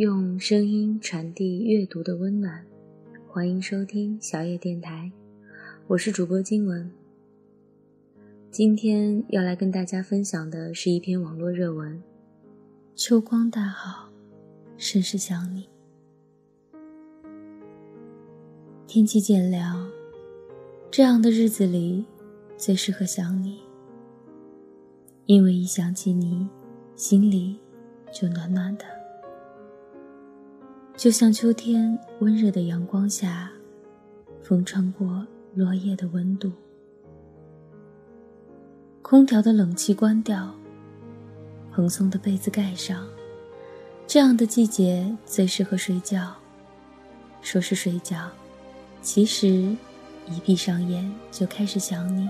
用声音传递阅读的温暖，欢迎收听小野电台，我是主播金文。今天要来跟大家分享的是一篇网络热文：秋光大好，甚是想你。天气渐凉，这样的日子里最适合想你，因为一想起你，心里就暖暖的，就像秋天温热的阳光下，风穿过落叶的温度。空调的冷气关掉，蓬松的被子盖上，这样的季节最适合睡觉。说是睡觉。其实，一闭上眼就开始想你，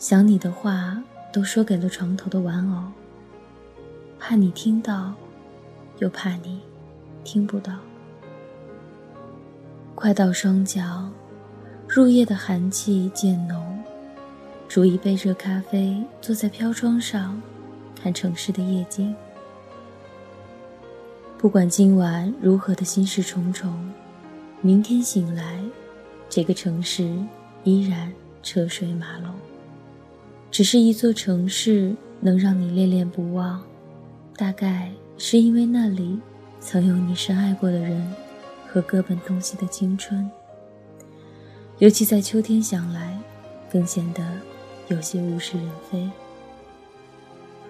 想你的话都说给了床头的玩偶，怕你听到，又怕你听不到。快到双脚，入夜的寒气渐浓，煮一杯热咖啡，坐在飘窗上，看城市的夜景。不管今晚如何的心事重重。明天醒来，这个城市依然车水马龙。只是一座城市能让你恋恋不忘，大概是因为那里曾有你深爱过的人和各奔东西的青春。尤其在秋天想来，更显得有些物是人非。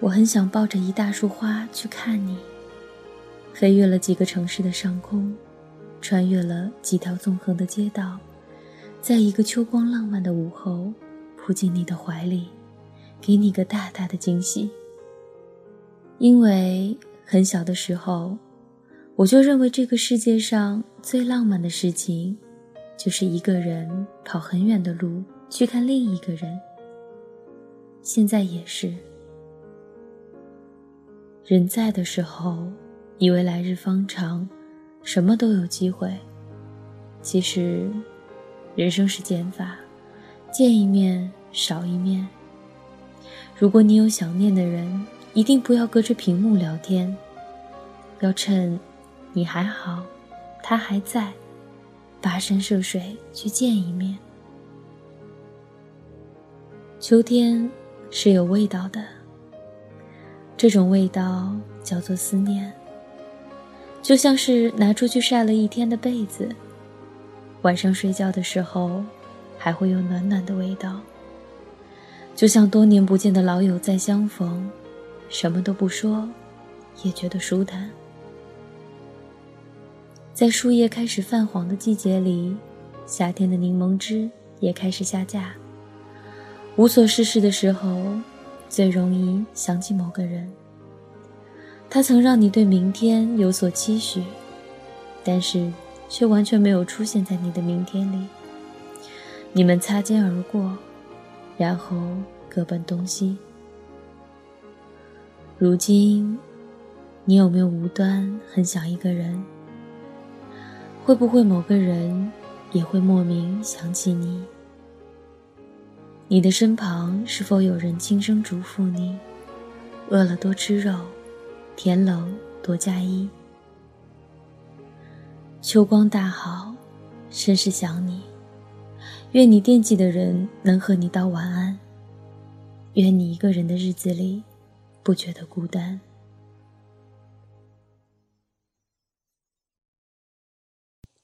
我很想抱着一大束花去看你，飞越了几个城市的上空。穿越了几条纵横的街道，在一个秋光浪漫的午后，扑进你的怀里，给你个大大的惊喜。因为很小的时候，我就认为这个世界上最浪漫的事情，就是一个人跑很远的路去看另一个人。现在也是，人在的时候，以为来日方长。什么都有机会。其实，人生是减法，见一面少一面。如果你有想念的人，一定不要隔着屏幕聊天，要趁你还好，他还在，跋山涉水去见一面。秋天是有味道的，这种味道叫做思念。就像是拿出去晒了一天的被子，晚上睡觉的时候，还会有暖暖的味道。就像多年不见的老友再相逢，什么都不说，也觉得舒坦。在树叶开始泛黄的季节里，夏天的柠檬汁也开始下架。无所事事的时候，最容易想起某个人。他曾让你对明天有所期许，但是却完全没有出现在你的明天里。你们擦肩而过，然后各奔东西。如今，你有没有无端很想一个人？会不会某个人也会莫名想起你？你的身旁是否有人轻声嘱咐你：饿了多吃肉？天冷多加衣。秋光大好，甚是想你。愿你惦记的人能和你道晚安。愿你一个人的日子里，不觉得孤单。